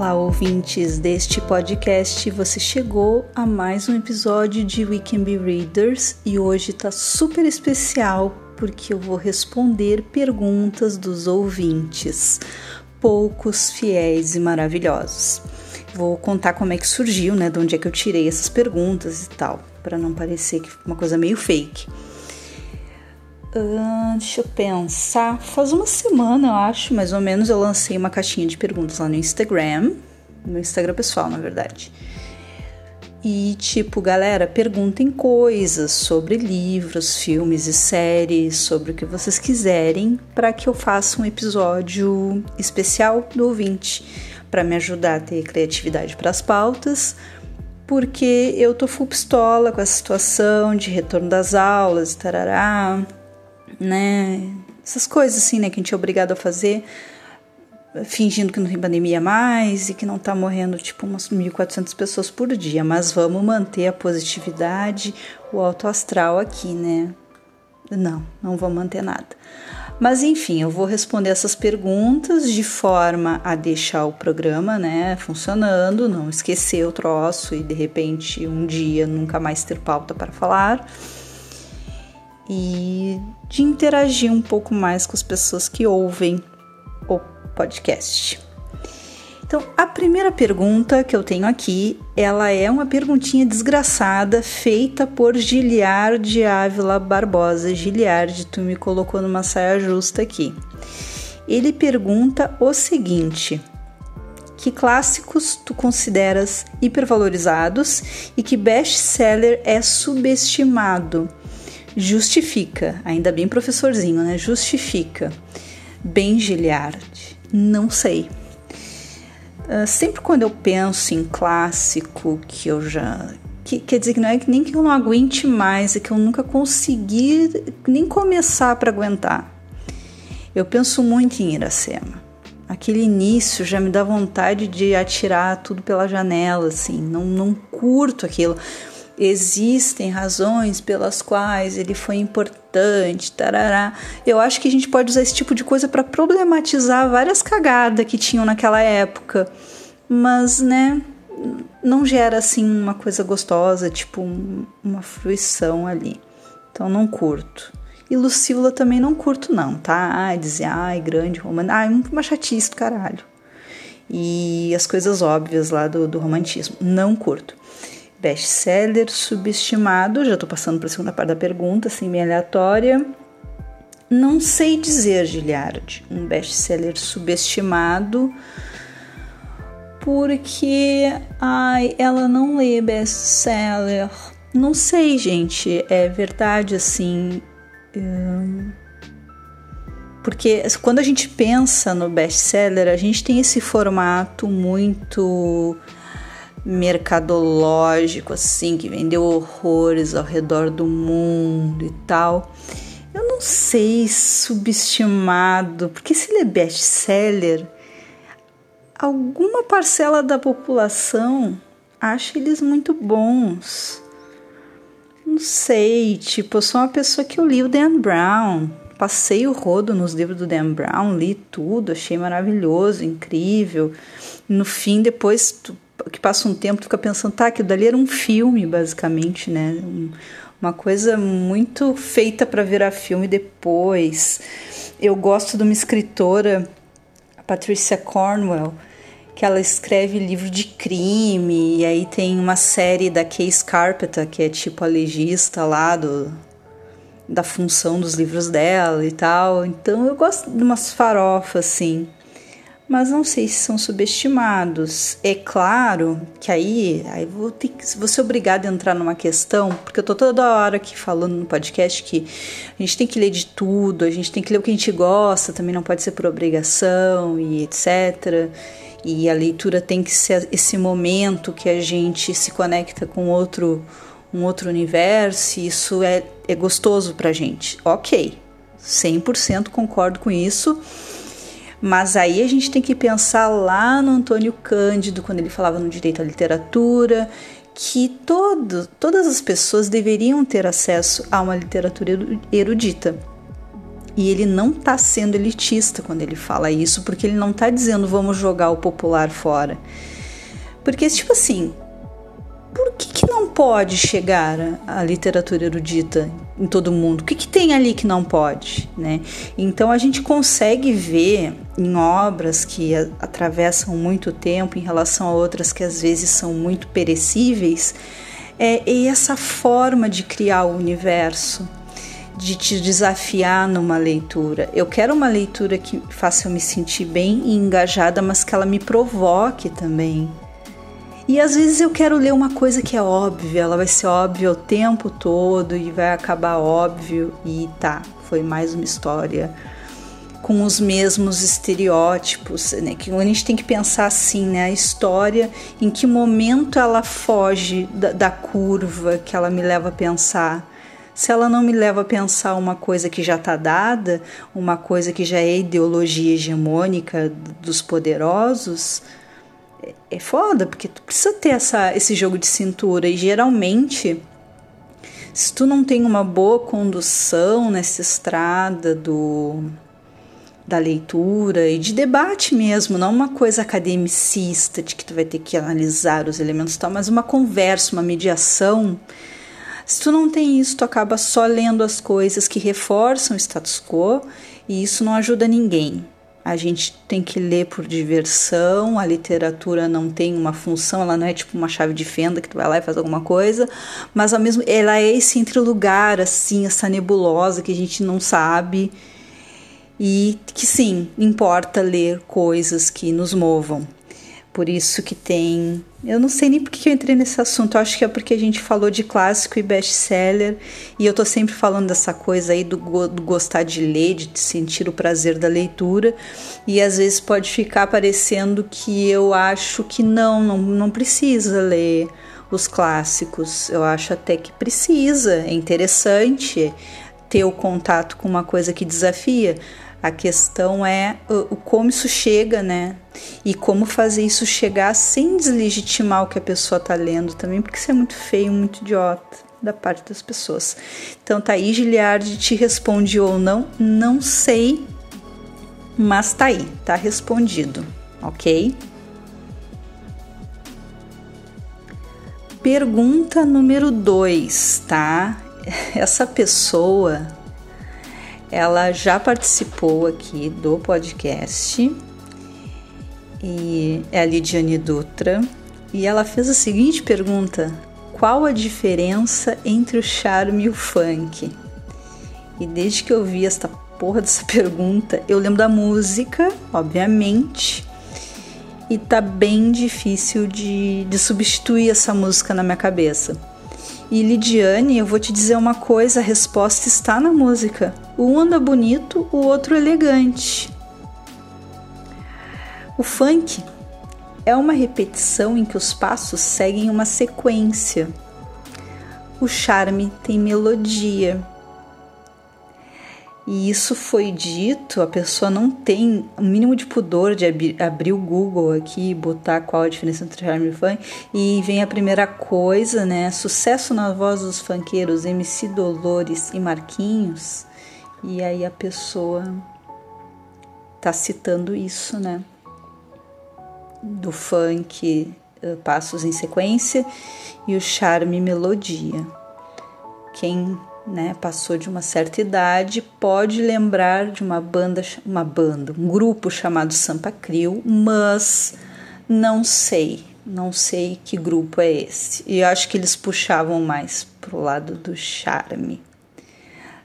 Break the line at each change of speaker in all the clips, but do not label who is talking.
Olá, ouvintes deste podcast. Você chegou a mais um episódio de We Can Be Readers e hoje tá super especial porque eu vou responder perguntas dos ouvintes, poucos, fiéis e maravilhosos. Vou contar como é que surgiu, né, de onde é que eu tirei essas perguntas e tal, para não parecer que uma coisa meio fake. Deixa eu pensar. Faz uma semana, eu acho, mais ou menos, eu lancei uma caixinha de perguntas lá no Instagram. No Instagram pessoal, na verdade. E tipo, galera, perguntem coisas sobre livros, filmes e séries, sobre o que vocês quiserem, para que eu faça um episódio especial do ouvinte, para me ajudar a ter criatividade para as pautas, porque eu tô full pistola com a situação de retorno das aulas, tarará né? Essas coisas assim, né, que a gente é obrigado a fazer, fingindo que não tem pandemia mais e que não tá morrendo tipo umas 1.400 pessoas por dia, mas vamos manter a positividade, o alto astral aqui, né? Não, não vou manter nada. Mas enfim, eu vou responder essas perguntas de forma a deixar o programa, né, funcionando, não esquecer o troço e de repente um dia nunca mais ter pauta para falar e de interagir um pouco mais com as pessoas que ouvem o podcast. Então, a primeira pergunta que eu tenho aqui, ela é uma perguntinha desgraçada feita por Giliard Ávila Barbosa. Giliard, tu me colocou numa saia justa aqui. Ele pergunta o seguinte: que clássicos tu consideras hipervalorizados e que best-seller é subestimado? Justifica, ainda bem professorzinho, né? Justifica. Bem Giliard, não sei. Uh, sempre quando eu penso em clássico que eu já. Que, quer dizer que não é nem que eu não aguente mais, é que eu nunca consegui nem começar para aguentar. Eu penso muito em Iracema. Aquele início já me dá vontade de atirar tudo pela janela, assim. Não, não curto aquilo existem razões pelas quais ele foi importante, tarará. Eu acho que a gente pode usar esse tipo de coisa para problematizar várias cagadas que tinham naquela época, mas, né, não gera assim uma coisa gostosa, tipo uma fruição ali. Então não curto. E Lucília também não curto não, tá? Ai, dizer, ai, grande romano, ai, uma chatice do caralho. E as coisas óbvias lá do, do romantismo, não curto. Best-seller subestimado, já estou passando para a segunda parte da pergunta, assim, meio aleatória. Não sei dizer, Giliard, um best-seller subestimado, porque ai, ela não lê best-seller. Não sei, gente, é verdade assim. Hum, porque quando a gente pensa no best-seller, a gente tem esse formato muito mercadológico, assim, que vendeu horrores ao redor do mundo e tal. Eu não sei subestimado, porque se ele é best-seller, alguma parcela da população acha eles muito bons. Não sei, tipo, eu sou uma pessoa que eu li o Dan Brown, passei o rodo nos livros do Dan Brown, li tudo, achei maravilhoso, incrível. No fim, depois que passa um tempo, tu fica pensando, tá, aquilo dali era um filme, basicamente, né? uma coisa muito feita para virar filme depois. Eu gosto de uma escritora, Patricia Cornwell, que ela escreve livro de crime, e aí tem uma série da Case Carpenter, que é tipo a legista lá do, da função dos livros dela e tal. Então eu gosto de umas farofas assim mas não sei se são subestimados. É claro que aí, aí vou, ter vou ser a entrar numa questão, porque eu tô toda hora aqui falando no podcast que a gente tem que ler de tudo, a gente tem que ler o que a gente gosta, também não pode ser por obrigação e etc. E a leitura tem que ser esse momento que a gente se conecta com outro um outro universo, e isso é, é gostoso pra gente. Ok, 100% concordo com isso. Mas aí a gente tem que pensar lá no Antônio Cândido, quando ele falava no direito à literatura, que todo, todas as pessoas deveriam ter acesso a uma literatura erudita. E ele não está sendo elitista quando ele fala isso, porque ele não está dizendo vamos jogar o popular fora. Porque, tipo assim, por que, que não pode chegar a, literatura erudita em todo mundo? O que, que tem ali que não pode? Né? Então a gente consegue ver em obras que atravessam muito tempo em relação a outras que às vezes são muito perecíveis, é, é essa forma de criar o universo de te desafiar numa leitura. Eu quero uma leitura que faça eu me sentir bem e engajada, mas que ela me provoque também. E às vezes eu quero ler uma coisa que é óbvia, ela vai ser óbvia o tempo todo e vai acabar óbvio e tá, foi mais uma história com os mesmos estereótipos, né? Que a gente tem que pensar assim, né? A história, em que momento ela foge da, da curva que ela me leva a pensar. Se ela não me leva a pensar uma coisa que já está dada, uma coisa que já é ideologia hegemônica dos poderosos, é foda, porque tu precisa ter essa, esse jogo de cintura e geralmente se tu não tem uma boa condução nessa estrada do da leitura e de debate mesmo, não uma coisa academicista de que tu vai ter que analisar os elementos e tal, mas uma conversa, uma mediação. Se tu não tem isso, tu acaba só lendo as coisas que reforçam o status quo e isso não ajuda ninguém. A gente tem que ler por diversão, a literatura não tem uma função, ela não é tipo uma chave de fenda que tu vai lá e faz alguma coisa, mas ao mesmo ela é esse entre lugar assim, essa nebulosa que a gente não sabe e que sim, importa ler coisas que nos movam. Por isso que tem. Eu não sei nem por que eu entrei nesse assunto. Eu acho que é porque a gente falou de clássico e best-seller. E eu tô sempre falando dessa coisa aí do, do, gostar de ler, de sentir o prazer da leitura. E às vezes pode ficar parecendo que eu acho que não, não, não precisa ler os clássicos. Eu acho até que precisa. É interessante ter o contato com uma coisa que desafia. A questão é o, como isso chega, né? E como fazer isso chegar sem deslegitimar o que a pessoa está lendo também, porque isso é muito feio, muito idiota da parte das pessoas. Então, tá aí, Giliardi, te responde ou não? Não sei, mas tá aí, tá respondido, ok? Pergunta número 2, tá? Essa pessoa ela já participou aqui do podcast e é a Lidiane Dutra e ela fez a seguinte pergunta: qual a diferença entre o charme e o funk? E desde que eu vi esta porra dessa pergunta, eu lembro da música, obviamente, e tá bem difícil de, de substituir essa música na minha cabeça. E Lidiane, eu vou te dizer uma coisa: a resposta está na música. Um anda bonito, o outro elegante. O funk é uma repetição em que os passos seguem uma sequência. O charme tem melodia. E isso foi dito, a pessoa não tem o mínimo de pudor de abrir, abrir o Google aqui botar qual a diferença entre charme e funk. E vem a primeira coisa, né? Sucesso na voz dos funkeiros MC Dolores e Marquinhos. E aí a pessoa tá citando isso, né? Do funk, eh, passos em sequência e o charme melodia. Quem né, passou de uma certa idade, pode lembrar de uma banda, uma banda, um grupo chamado Sampa Crio, mas não sei, não sei que grupo é esse. E eu acho que eles puxavam mais pro lado do charme.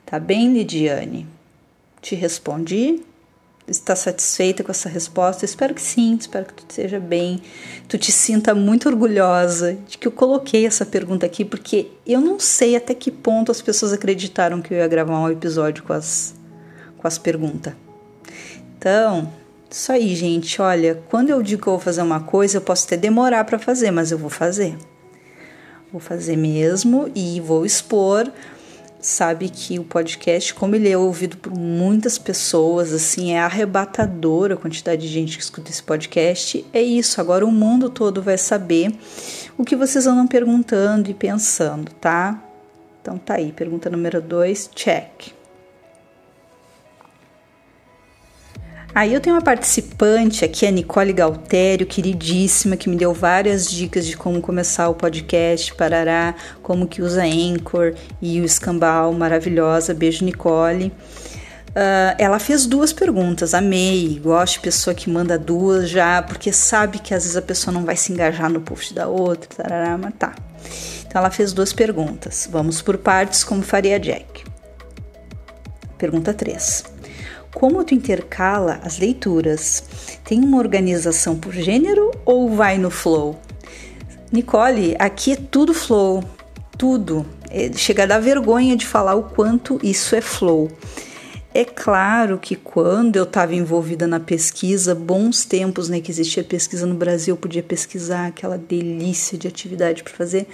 Tá bem, Lidiane? Te respondi? está satisfeita com essa resposta? Espero que sim, espero que tu esteja bem, tu te sinta muito orgulhosa de que eu coloquei essa pergunta aqui, porque eu não sei até que ponto as pessoas acreditaram que eu ia gravar um episódio com as, com as perguntas. Então, isso aí, gente. Olha, quando eu digo que eu vou fazer uma coisa, eu posso até demorar para fazer, mas eu vou fazer. Vou fazer mesmo e vou expor sabe que o podcast, como ele é ouvido por muitas pessoas, assim, é arrebatador a quantidade de gente que escuta esse podcast. É isso, agora o mundo todo vai saber o que vocês andam perguntando e pensando, tá? Então tá aí, pergunta número 2, check. Aí eu tenho uma participante aqui, a Nicole Galtério, queridíssima, que me deu várias dicas de como começar o podcast, parará, como que usa Anchor e o Escambau, maravilhosa. Beijo, Nicole. Uh, ela fez duas perguntas, amei, gosto de pessoa que manda duas já, porque sabe que às vezes a pessoa não vai se engajar no post da outra, tarará, mas tá. Então ela fez duas perguntas. Vamos por partes, como faria Jack. Pergunta 3. Como tu intercala as leituras? Tem uma organização por gênero ou vai no flow? Nicole, aqui é tudo flow, tudo. É, chega a dar vergonha de falar o quanto isso é flow. É claro que quando eu estava envolvida na pesquisa, bons tempos, né, que existia pesquisa no Brasil, eu podia pesquisar aquela delícia de atividade para fazer.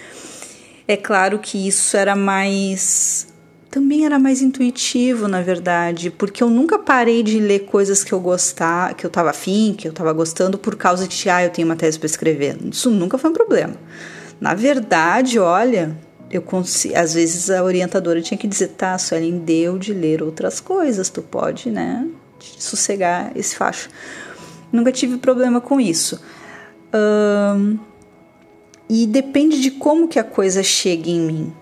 É claro que isso era mais também era mais intuitivo, na verdade, porque eu nunca parei de ler coisas que eu gostava, que eu estava afim, que eu estava gostando por causa de ah, eu tenho uma tese para escrever. Isso nunca foi um problema. Na verdade, olha, eu consigo, às vezes a orientadora tinha que dizer, tá, Suelen, deu de ler outras coisas, tu pode, né, sossegar esse facho. Nunca tive problema com isso. E depende de como que a coisa chega em mim,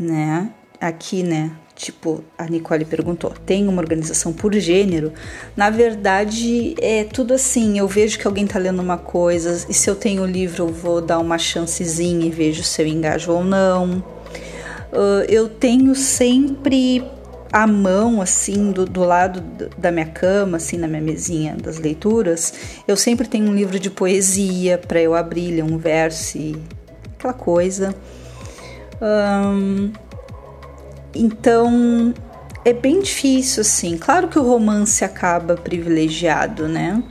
né? Aqui, né? Tipo, a Nicole perguntou, tem uma organização por gênero? Na verdade, é tudo assim. Eu vejo que alguém tá lendo uma coisa, e se eu tenho o livro, eu vou dar uma chancezinha e vejo se eu engajo ou não. Uh, eu tenho sempre a mão, assim, do, do lado da minha cama, assim, na minha mesinha das leituras, eu sempre tenho um livro de poesia para eu abrir, ler um verso e aquela coisa. Um, então é bem difícil, assim. Claro que o romance acaba privilegiado, né?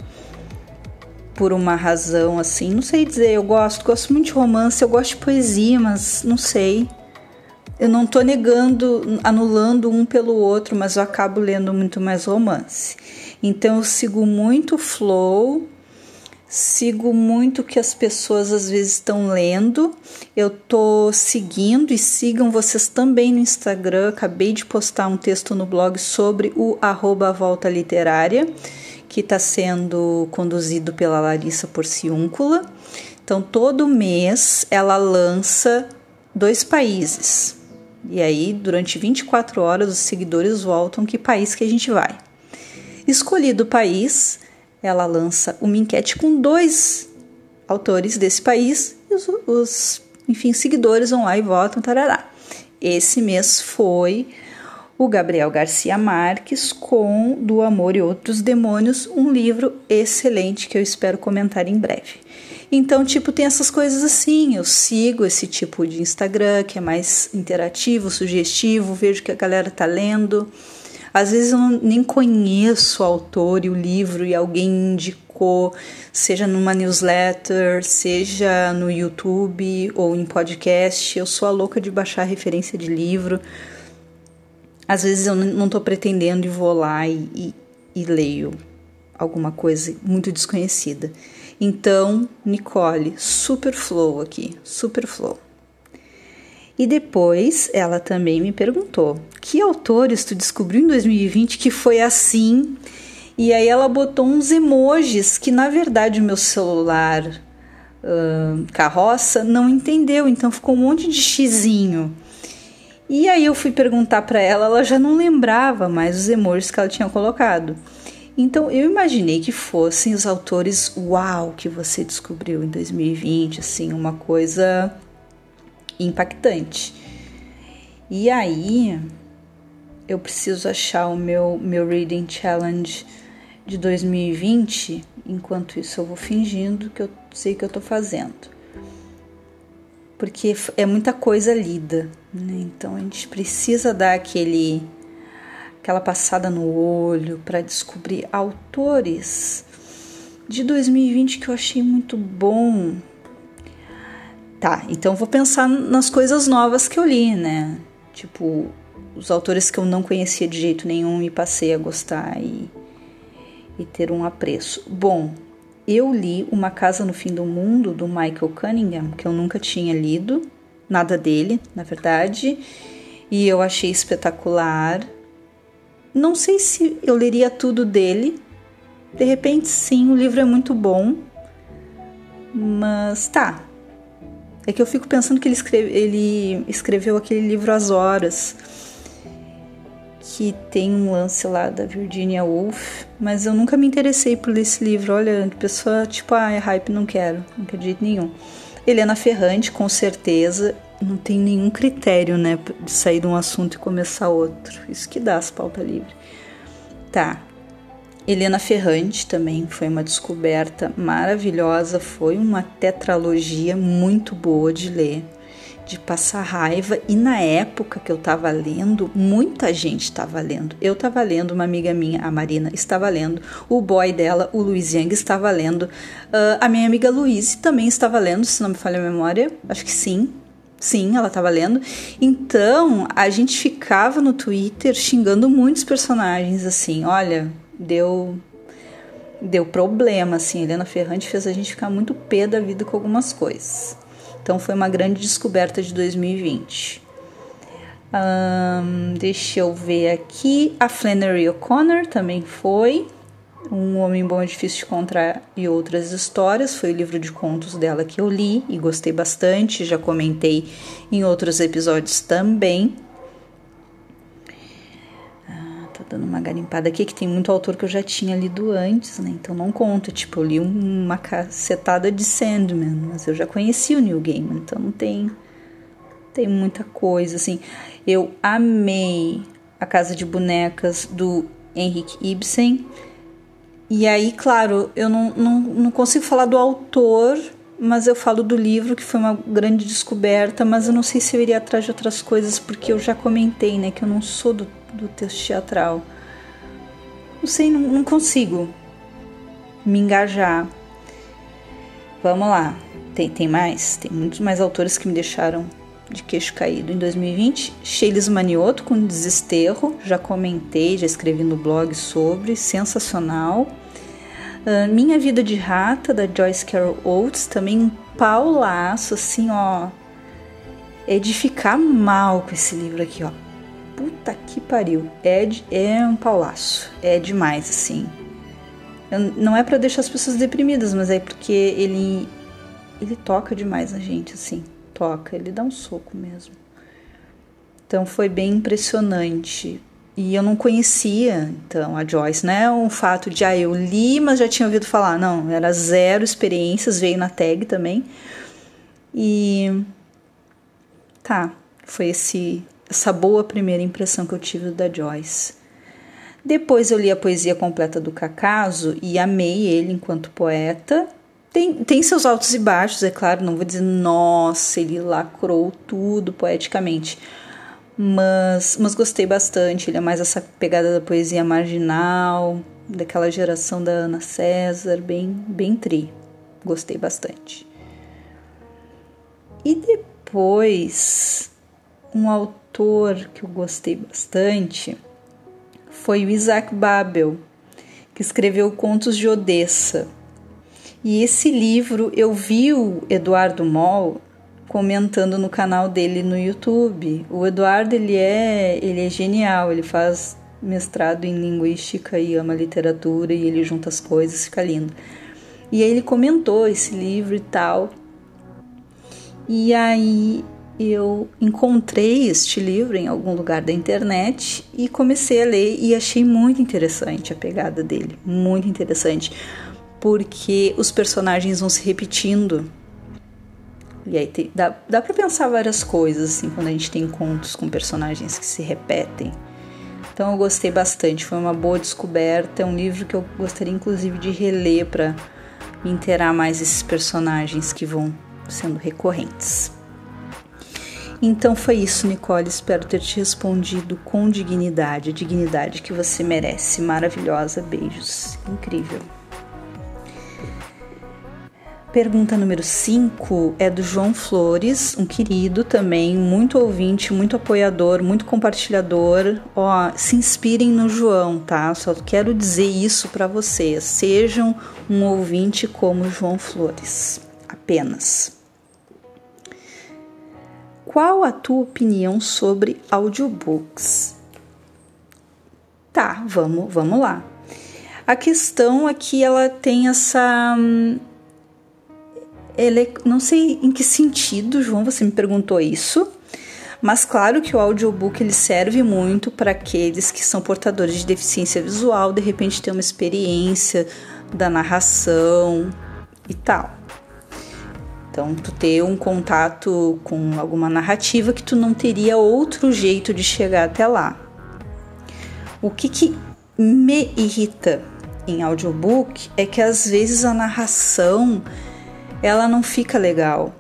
Por uma razão assim, não sei dizer, eu gosto, gosto muito de romance, eu gosto de poesia, mas não sei. Eu não tô negando, anulando um pelo outro, mas eu acabo lendo muito mais romance. Então eu sigo muito o flow sigo muito o que as pessoas às vezes estão lendo. Eu tô seguindo e sigam vocês também no Instagram. Acabei de postar um texto no blog sobre o arroba Volta Literária, que está sendo conduzido pela Larissa Porciúncula. Então, todo mês ela lança dois países. E aí, durante 24 horas, os seguidores voltam que país que a gente vai. Escolhido o país, ela lança uma enquete com dois autores desse país e os, os enfim, seguidores vão lá e votam, tarará. Esse mês foi o Gabriel Garcia Marques com Do Amor e Outros Demônios, um livro excelente que eu espero comentar em breve. Então, tipo, tem essas coisas assim. Eu sigo esse tipo de Instagram que é mais interativo, sugestivo, vejo que a galera tá lendo. Às vezes eu não, nem conheço o autor e o livro e alguém indicou, seja numa newsletter, seja no YouTube ou em podcast. Eu sou a louca de baixar referência de livro. Às vezes eu não estou pretendendo e vou lá e, e, e leio alguma coisa muito desconhecida. Então, Nicole, super flow aqui, super flow. E depois ela também me perguntou: que autores tu descobriu em 2020 que foi assim? E aí ela botou uns emojis que na verdade o meu celular uh, carroça não entendeu, então ficou um monte de xizinho. E aí eu fui perguntar para ela, ela já não lembrava mais os emojis que ela tinha colocado. Então eu imaginei que fossem os autores uau que você descobriu em 2020, assim, uma coisa impactante. E aí eu preciso achar o meu, meu Reading Challenge de 2020. Enquanto isso, eu vou fingindo que eu sei que eu tô fazendo. Porque é muita coisa lida, né? Então a gente precisa dar aquele aquela passada no olho para descobrir autores de 2020 que eu achei muito bom Tá, então vou pensar nas coisas novas que eu li, né? Tipo, os autores que eu não conhecia de jeito nenhum e passei a gostar e, e ter um apreço. Bom, eu li Uma Casa no Fim do Mundo, do Michael Cunningham, que eu nunca tinha lido, nada dele, na verdade, e eu achei espetacular. Não sei se eu leria tudo dele, De repente, sim, o livro é muito bom, mas tá. É que eu fico pensando que ele, escreve, ele escreveu aquele livro As Horas, que tem um lance lá da Virginia Woolf, mas eu nunca me interessei por esse livro. Olha, pessoa tipo, ah, é hype, não quero, não acredito nenhum. Helena Ferrante, com certeza, não tem nenhum critério, né, de sair de um assunto e começar outro. Isso que dá as pauta livre. Tá. Helena Ferrante também foi uma descoberta maravilhosa, foi uma tetralogia muito boa de ler de passar raiva e na época que eu estava lendo, muita gente estava lendo. Eu estava lendo, uma amiga minha, a Marina, estava lendo, o boy dela, o Luiz Yang, estava lendo, uh, a minha amiga Luiz também estava lendo, se não me falha a memória, acho que sim. Sim, ela estava lendo. Então, a gente ficava no Twitter xingando muitos personagens assim, olha, deu deu problema assim, Helena Ferrante fez a gente ficar muito pé da vida com algumas coisas. Então foi uma grande descoberta de 2020. Um, deixa eu ver aqui. A Flannery O'Connor também foi. Um Homem Bom é Difícil de Encontrar e Outras Histórias. Foi o livro de contos dela que eu li e gostei bastante. Já comentei em outros episódios também dando uma garimpada aqui, que tem muito autor que eu já tinha lido antes, né? Então não conta. Tipo, eu li uma cacetada de Sandman, mas eu já conheci o Neil Gaiman, então não tem, tem muita coisa, assim. Eu amei A Casa de Bonecas do Henrik Ibsen. E aí, claro, eu não, não, não consigo falar do autor, mas eu falo do livro, que foi uma grande descoberta, mas eu não sei se eu iria atrás de outras coisas, porque eu já comentei, né, que eu não sou do do texto teatral. Não sei, não, não consigo me engajar. Vamos lá, tem, tem mais? Tem muitos mais autores que me deixaram de queixo caído. Em 2020, Sheilis Manioto com Desesterro, já comentei, já escrevi no blog sobre, sensacional. Uh, Minha Vida de Rata, da Joyce Carol Oates, também um paulaço, assim, ó. É de ficar mal com esse livro aqui, ó puta que pariu. É, é um paulaço. É demais, assim. Não é para deixar as pessoas deprimidas, mas é porque ele ele toca demais na gente, assim. Toca, ele dá um soco mesmo. Então foi bem impressionante. E eu não conhecia, então, a Joyce. Não é um fato de, ah, eu li, mas já tinha ouvido falar. Não, era zero experiências, veio na tag também. E. Tá, foi esse essa boa primeira impressão que eu tive da Joyce. Depois eu li a poesia completa do Cacaso e amei ele enquanto poeta. Tem, tem seus altos e baixos, é claro, não vou dizer, nossa, ele lacrou tudo poeticamente. Mas, mas gostei bastante. Ele é mais essa pegada da poesia marginal, daquela geração da Ana César, bem, bem tri. Gostei bastante. E depois, um autor que eu gostei bastante foi o Isaac Babel, que escreveu Contos de Odessa. E esse livro eu vi o Eduardo Moll comentando no canal dele no YouTube. O Eduardo ele é, ele é genial, ele faz mestrado em linguística e ama literatura e ele junta as coisas, fica lindo. E aí ele comentou esse livro e tal. E aí eu encontrei este livro em algum lugar da internet e comecei a ler e achei muito interessante a pegada dele, muito interessante, porque os personagens vão se repetindo. E aí tem, dá, dá para pensar várias coisas assim quando a gente tem contos com personagens que se repetem. Então eu gostei bastante, foi uma boa descoberta, é um livro que eu gostaria inclusive de reler para inteirar mais esses personagens que vão sendo recorrentes. Então foi isso, Nicole. Espero ter te respondido com dignidade, a dignidade que você merece. Maravilhosa. Beijos. Incrível. Pergunta número 5 é do João Flores, um querido também, muito ouvinte, muito apoiador, muito compartilhador. Ó, se inspirem no João, tá? Só quero dizer isso para vocês. Sejam um ouvinte como João Flores. Apenas. Qual a tua opinião sobre audiobooks? Tá, vamos, vamos lá. A questão que ela tem essa. Ele, é, não sei em que sentido, João, você me perguntou isso. Mas claro que o audiobook ele serve muito para aqueles que são portadores de deficiência visual, de repente ter uma experiência da narração e tal. Então, tu ter um contato com alguma narrativa que tu não teria outro jeito de chegar até lá. O que, que me irrita em audiobook é que às vezes a narração ela não fica legal.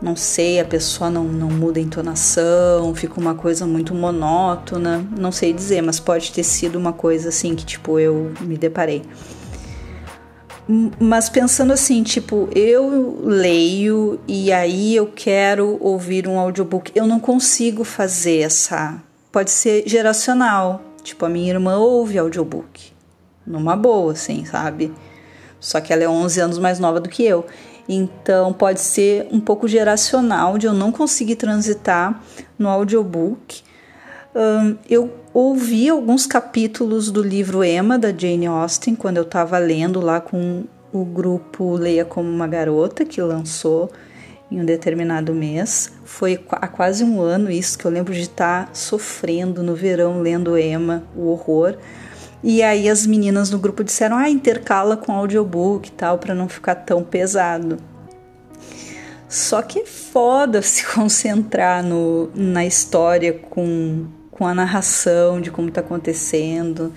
Não sei, a pessoa não, não muda a entonação, fica uma coisa muito monótona, não sei dizer, mas pode ter sido uma coisa assim que tipo eu me deparei. Mas pensando assim, tipo, eu leio e aí eu quero ouvir um audiobook. Eu não consigo fazer essa. Pode ser geracional. Tipo, a minha irmã ouve audiobook. Numa boa, assim, sabe? Só que ela é 11 anos mais nova do que eu. Então, pode ser um pouco geracional de eu não conseguir transitar no audiobook. Um, eu ouvi alguns capítulos do livro Emma, da Jane Austen, quando eu estava lendo lá com o grupo Leia Como uma Garota, que lançou em um determinado mês. Foi há quase um ano isso que eu lembro de estar tá sofrendo no verão lendo Emma, o horror. E aí as meninas no grupo disseram: "Ah, intercala com audiobook e tal para não ficar tão pesado". Só que é foda se concentrar no, na história com, com a narração de como está acontecendo.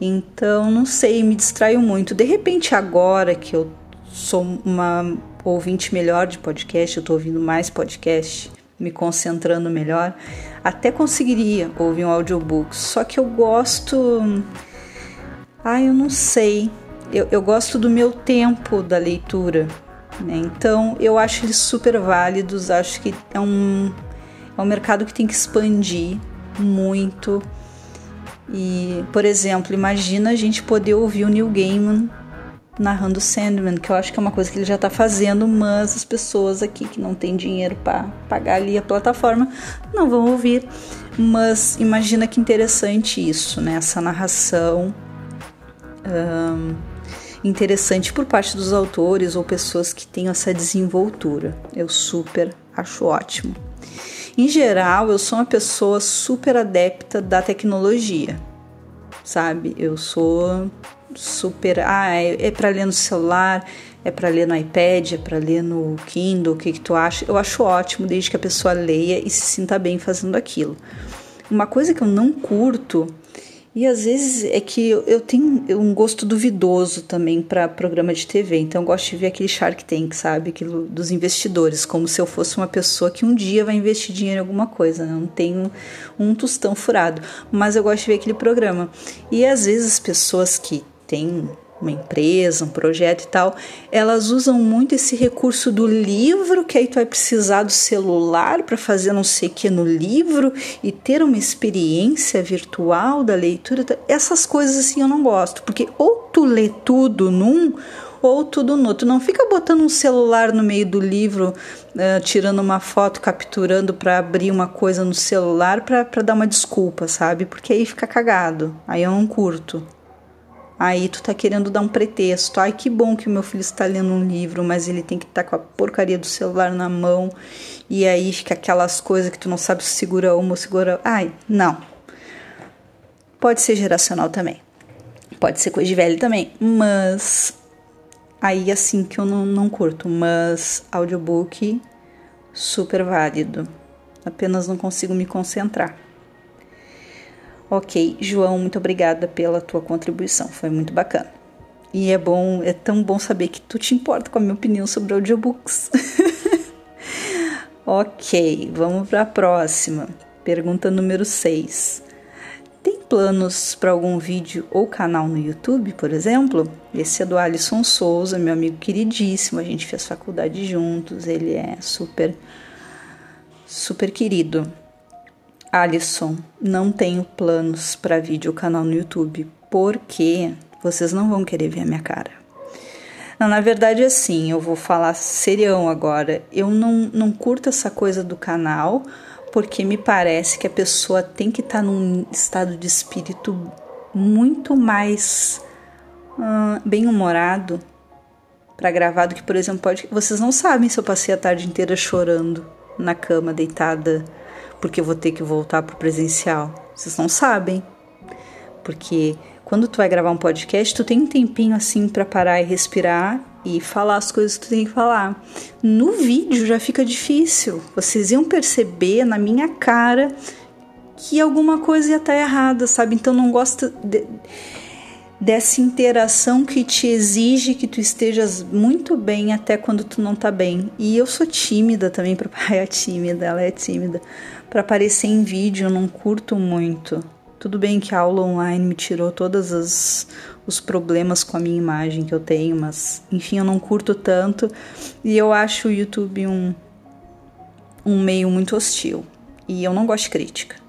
Então, não sei, me distraiu muito. De repente, agora que eu sou uma ouvinte melhor de podcast, eu tô ouvindo mais podcast, me concentrando melhor, até conseguiria ouvir um audiobook. Só que eu gosto. Ah, eu não sei. Eu, eu gosto do meu tempo da leitura. Né? Então, eu acho eles super válidos. Acho que é um, é um mercado que tem que expandir muito. E, por exemplo, imagina a gente poder ouvir o Neil Gaiman narrando Sandman, que eu acho que é uma coisa que ele já está fazendo, mas as pessoas aqui que não têm dinheiro para pagar ali a plataforma não vão ouvir. Mas imagina que interessante isso, né? Essa narração um, interessante por parte dos autores ou pessoas que têm essa desenvoltura. Eu super acho ótimo. Em geral, eu sou uma pessoa super adepta da tecnologia, sabe? Eu sou super. Ah, é, é para ler no celular, é para ler no iPad, é para ler no Kindle, o que, que tu acha? Eu acho ótimo desde que a pessoa leia e se sinta bem fazendo aquilo. Uma coisa que eu não curto e às vezes é que eu tenho um gosto duvidoso também para programa de TV, então eu gosto de ver aquele Shark Tank, sabe? Aquilo dos investidores, como se eu fosse uma pessoa que um dia vai investir dinheiro em alguma coisa, né? não tenho um tostão furado, mas eu gosto de ver aquele programa. E às vezes as pessoas que têm uma empresa, um projeto e tal, elas usam muito esse recurso do livro, que aí tu vai precisar do celular para fazer não sei o que no livro e ter uma experiência virtual da leitura. Essas coisas assim eu não gosto, porque ou tu lê tudo num ou tudo no outro. Não fica botando um celular no meio do livro, uh, tirando uma foto, capturando para abrir uma coisa no celular para dar uma desculpa, sabe? Porque aí fica cagado. Aí eu não curto. Aí tu tá querendo dar um pretexto. Ai, que bom que o meu filho está lendo um livro, mas ele tem que estar tá com a porcaria do celular na mão. E aí fica aquelas coisas que tu não sabe se segura uma ou segura. Ai, não. Pode ser geracional também. Pode ser coisa de velho também. Mas aí assim que eu não, não curto. Mas audiobook super válido. Apenas não consigo me concentrar. Ok, João, muito obrigada pela tua contribuição, foi muito bacana. E é bom, é tão bom saber que tu te importa com a minha opinião sobre audiobooks. ok, vamos para a próxima. Pergunta número 6. Tem planos para algum vídeo ou canal no YouTube, por exemplo? Esse é do Alisson Souza, meu amigo queridíssimo. A gente fez faculdade juntos, ele é super, super querido. Alisson, não tenho planos para vídeo canal no YouTube, porque vocês não vão querer ver a minha cara. Não, na verdade, assim, eu vou falar serião agora. Eu não, não curto essa coisa do canal, porque me parece que a pessoa tem que estar tá num estado de espírito muito mais bem-humorado para gravar do que, por exemplo, pode. Vocês não sabem se eu passei a tarde inteira chorando na cama, deitada, porque eu vou ter que voltar pro presencial. Vocês não sabem. Porque quando tu vai gravar um podcast, tu tem um tempinho assim para parar e respirar e falar as coisas que tu tem que falar. No vídeo já fica difícil. Vocês iam perceber na minha cara que alguma coisa ia estar tá errada, sabe? Então não gosta de, dessa interação que te exige que tu estejas muito bem até quando tu não tá bem. E eu sou tímida também, para é tímida, ela é tímida. Para aparecer em vídeo eu não curto muito. Tudo bem que a aula online me tirou todos os problemas com a minha imagem que eu tenho, mas enfim, eu não curto tanto e eu acho o YouTube um, um meio muito hostil. E eu não gosto de crítica.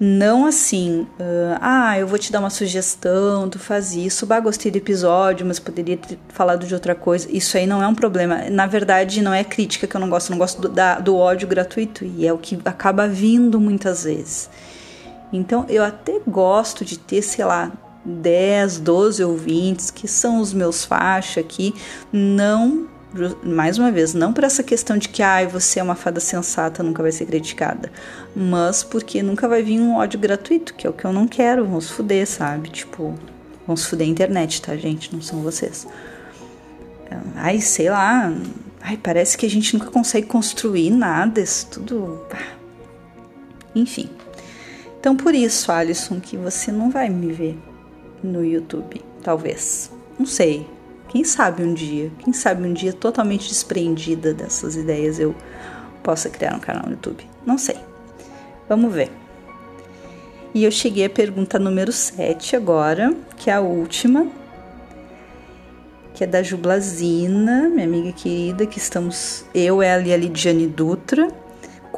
Não assim, uh, ah, eu vou te dar uma sugestão, tu faz isso, bah, gostei do episódio, mas poderia ter falado de outra coisa. Isso aí não é um problema. Na verdade, não é crítica que eu não gosto, eu não gosto do, da, do ódio gratuito, e é o que acaba vindo muitas vezes. Então, eu até gosto de ter, sei lá, 10, 12 ouvintes, que são os meus faixa aqui, não mais uma vez, não por essa questão de que ai, você é uma fada sensata, nunca vai ser criticada, mas porque nunca vai vir um ódio gratuito, que é o que eu não quero, vamos fuder, sabe? Tipo, vamos fuder a internet, tá, gente? Não são vocês. Ai, sei lá, ai, parece que a gente nunca consegue construir nada, isso tudo. Enfim. Então, por isso, Alisson, que você não vai me ver no YouTube, talvez. Não sei, quem sabe um dia, quem sabe um dia totalmente desprendida dessas ideias eu possa criar um canal no YouTube. Não sei. Vamos ver. E eu cheguei à pergunta número 7 agora, que é a última, que é da Jublazina, minha amiga querida, que estamos eu, ela e a Lidiane Dutra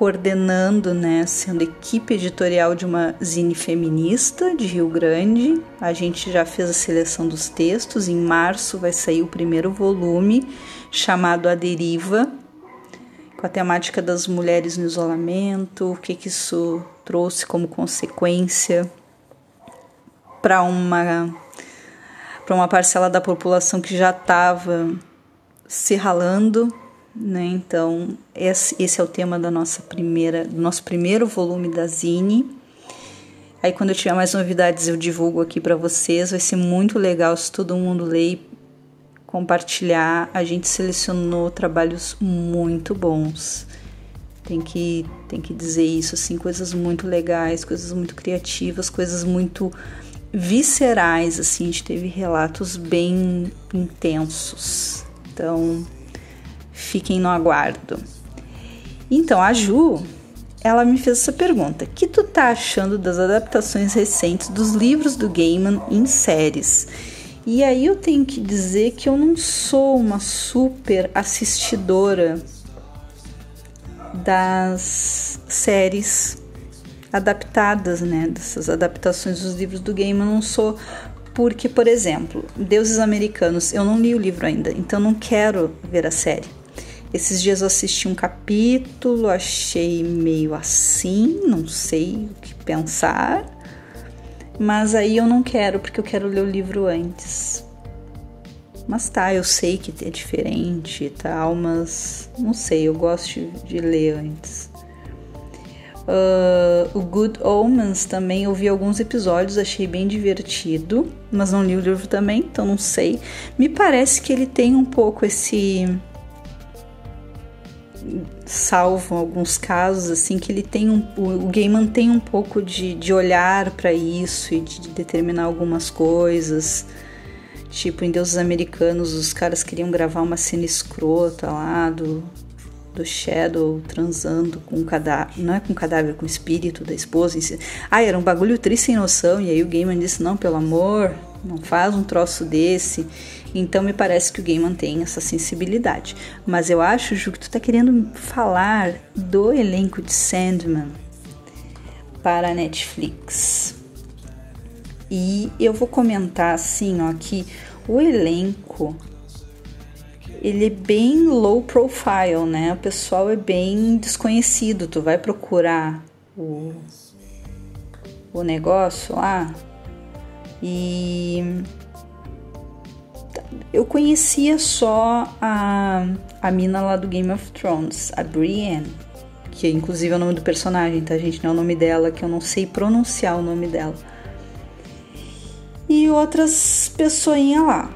coordenando, né, sendo equipe editorial de uma zine feminista de Rio Grande. A gente já fez a seleção dos textos, em março vai sair o primeiro volume, chamado A Deriva, com a temática das mulheres no isolamento, o que, que isso trouxe como consequência para uma para uma parcela da população que já estava se ralando né? Então, esse, é o tema da nossa primeira, do nosso primeiro volume da Zine. Aí, quando eu tiver mais novidades, eu divulgo aqui para vocês. Vai ser muito legal se todo mundo ler e compartilhar. A gente selecionou trabalhos muito bons. Tem que, tem que dizer isso, assim, coisas muito legais, coisas muito criativas, coisas muito viscerais, assim, a gente teve relatos bem intensos. Então, Fiquem no aguardo. Então, a Ju, ela me fez essa pergunta: "Que tu tá achando das adaptações recentes dos livros do Gaiman em séries?" E aí eu tenho que dizer que eu não sou uma super assistidora das séries adaptadas, né? Dessas adaptações dos livros do Gaiman, eu não sou porque, por exemplo, Deuses Americanos, eu não li o livro ainda, então não quero ver a série. Esses dias eu assisti um capítulo, achei meio assim, não sei o que pensar. Mas aí eu não quero, porque eu quero ler o livro antes. Mas tá, eu sei que é diferente e tal, mas não sei, eu gosto de, ler antes. Uh, o Good Omens também eu vi alguns episódios, achei bem divertido, mas não li o livro também, então não sei. Me parece que ele tem um pouco esse salvo alguns casos assim que ele tem um, o, Gaiman tem um pouco de, de olhar para isso e de determinar algumas coisas tipo em Deuses Americanos os caras queriam gravar uma cena escrota lá do do Shadow transando com um cadáver, não é com um cadáver, com o espírito da esposa. Ah, era um bagulho triste sem noção. E aí o Gaiman disse: Não, pelo amor, não faz um troço desse. Então me parece que o game mantém essa sensibilidade. Mas eu acho, Ju, que tu tá querendo falar do elenco de Sandman para a Netflix. E eu vou comentar assim, ó, que o elenco ele é bem low profile, né? O pessoal é bem desconhecido. Tu vai procurar o, o negócio lá e Eu conhecia só a, a mina lá do Game of Thrones, a Brienne, que inclusive é o nome do personagem, tá, gente? Não é o nome dela, que eu não sei pronunciar o nome dela. E outras pessoinhas lá.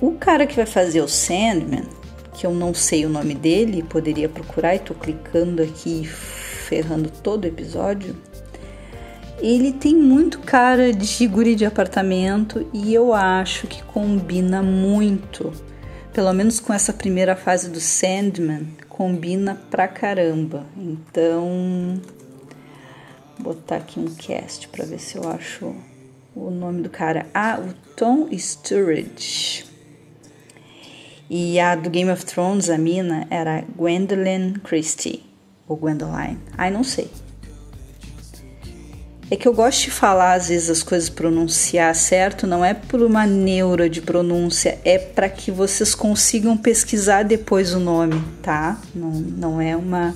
O cara que vai fazer o Sandman, que eu não sei o nome dele, poderia procurar e tô clicando aqui ferrando todo o episódio. Ele tem muito cara de guri de apartamento e eu acho que combina muito. Pelo menos com essa primeira fase do Sandman, combina pra caramba. Então, vou botar aqui um cast para ver se eu acho o nome do cara. Ah, o Tom Sturridge. E a do Game of Thrones, a mina, era Gwendolyn Christie. Ou Gwendoline. Ai, não sei. É que eu gosto de falar às vezes as coisas pronunciar certo, não é por uma neura de pronúncia, é para que vocês consigam pesquisar depois o nome, tá? Não, não é uma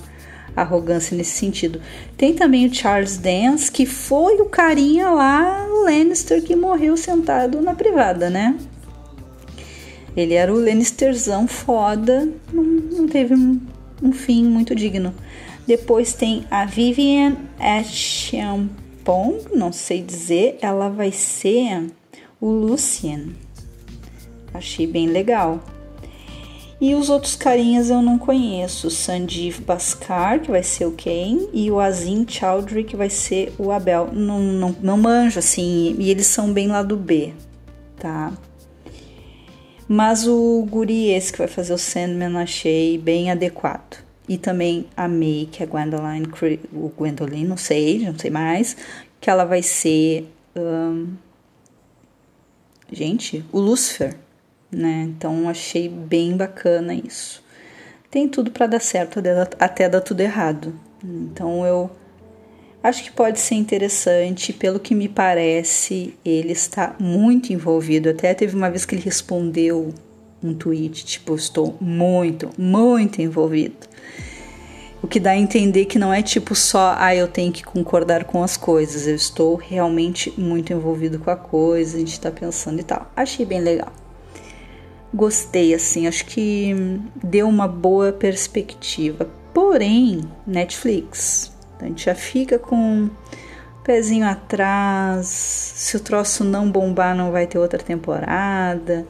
arrogância nesse sentido. Tem também o Charles Dance, que foi o carinha lá, o Lannister, que morreu sentado na privada, né? Ele era o Lannisterzão foda, não, não teve um, um fim muito digno. Depois tem a Vivian Achampong, não sei dizer, ela vai ser o Lucien. Achei bem legal. E os outros carinhas eu não conheço. Sanjeev Bhaskar, que vai ser o Ken, e o Azim Chowdhury, que vai ser o Abel. Não, não, não manjo, assim, e eles são bem lá do B, tá? Mas o guri esse que vai fazer o Sandman achei bem adequado. E também a May, que é Gwendoline, o Gwendoline, não sei, não sei mais, que ela vai ser. Um, gente, o Lucifer, né? Então achei bem bacana isso. Tem tudo para dar certo, até dar tudo errado. Então eu acho que pode ser interessante. Pelo que me parece, ele está muito envolvido. Até teve uma vez que ele respondeu um tweet, tipo, estou muito, muito envolvido. O que dá a entender que não é tipo só, ah, eu tenho que concordar com as coisas, eu estou realmente muito envolvido com a coisa, a gente está pensando e tal. Achei bem legal. Gostei, assim, acho que deu uma boa perspectiva. Porém, Netflix, a gente já fica com pezinho atrás, se o troço não bombar, não vai ter outra temporada.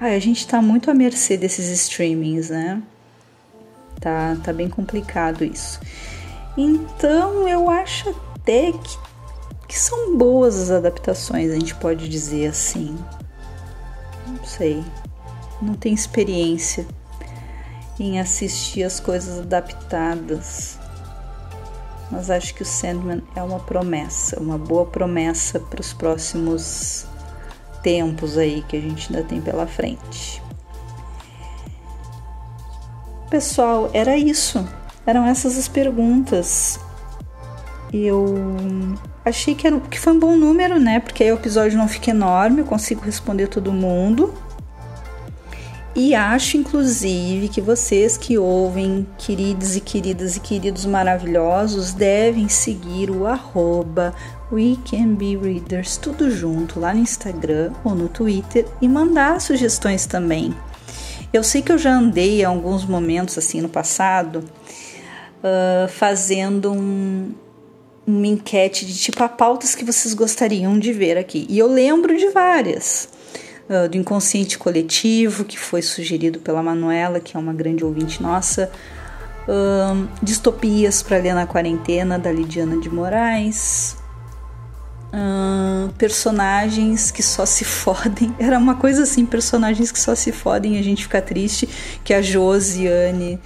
Ai, a gente tá muito à mercê desses streamings, né? Tá, tá bem complicado isso. Então eu acho até que, que são boas as adaptações, a gente pode dizer assim. Não sei. Não tenho experiência em assistir as coisas adaptadas. Mas acho que o Sandman é uma promessa, uma boa promessa para os próximos tempos aí que a gente ainda tem pela frente. Pessoal, era isso. Eram essas as perguntas. Eu achei que, era, que foi um bom número, né? Porque aí o episódio não fica enorme, eu consigo responder todo mundo. E acho, inclusive, que vocês que ouvem, queridos e queridas e queridos maravilhosos, devem seguir o arroba We Can Be Readers, tudo junto, lá no Instagram ou no Twitter, e mandar sugestões também. Eu sei que eu já andei em alguns momentos assim no passado uh, fazendo um, uma enquete de tipo a pautas que vocês gostariam de ver aqui. E eu lembro de várias. Uh, do inconsciente coletivo, que foi sugerido pela Manuela, que é uma grande ouvinte nossa. Uh, distopias para ler na quarentena, da Lidiana de Moraes personagens que só se fodem. Era uma coisa assim, personagens que só se fodem e a gente fica triste. Que a Josiane,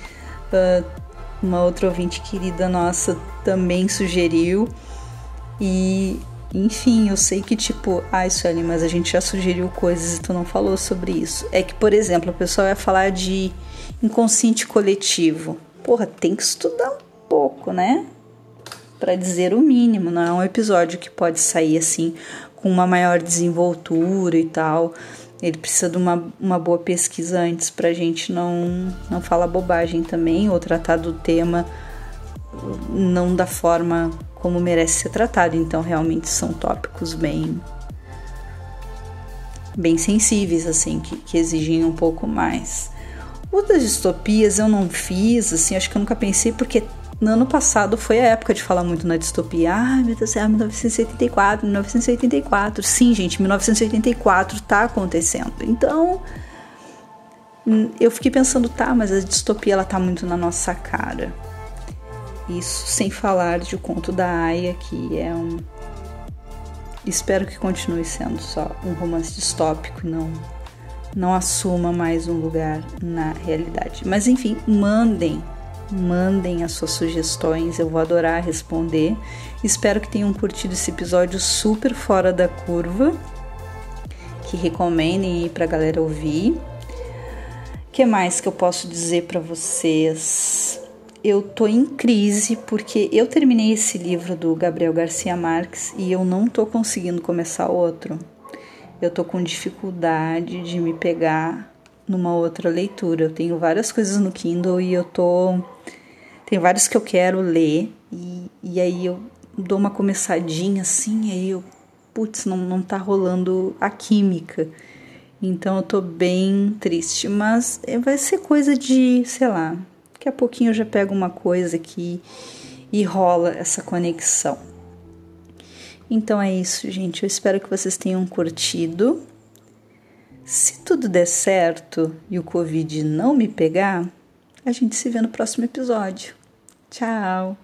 uh, uma outra ouvinte querida nossa, também sugeriu. E, enfim, eu sei que tipo, ai, Sueli, mas a gente já sugeriu coisas e tu não falou sobre isso. É que, por exemplo, a pessoa vai falar de inconsciente coletivo. Porra, tem que estudar um pouco, né? Para dizer o mínimo, não é um episódio que pode sair assim com uma maior desenvoltura e tal. Ele precisa de uma, uma boa pesquisa antes para a gente não, não falar bobagem também ou tratar do tema não da forma como merece ser tratado. Então, realmente são tópicos bem bem sensíveis, assim, que, que exigem um pouco mais. Outras distopias eu não fiz, assim, acho que eu nunca pensei, porque no ano passado foi a época de falar muito na distopia. Ah, meu Deus do céu, 1984, 1984. Sim, gente, 1984 tá acontecendo. Então, hum, eu fiquei pensando, tá, mas a distopia ela tá muito na nossa cara. Isso sem falar de O Conto da Aya, que é um. Espero que continue sendo só um romance distópico e não, não assuma mais um lugar na realidade. Mas enfim, mandem, mandem as suas sugestões, eu vou adorar responder. Espero que tenham curtido esse episódio super fora da curva, que recomendem aí pra galera ouvir. O que mais que eu posso dizer para vocês? eu tô em crise porque eu terminei esse livro do Gabriel Garcia Marques e eu não tô conseguindo começar outro. Eu tô com dificuldade de me pegar numa outra leitura. Eu tenho várias coisas no Kindle e eu tô. Tem vários que eu quero ler e, e aí eu dou uma começadinha assim, aí eu. Putz, não, não tá rolando a química. Então eu tô bem triste, mas vai ser coisa de, sei lá, Daqui a pouquinho eu já pego uma coisa aqui e rola essa conexão. Então é isso, gente. Eu espero que vocês tenham curtido. Se tudo der certo e o Covid não me pegar, a gente se vê no próximo episódio. Tchau!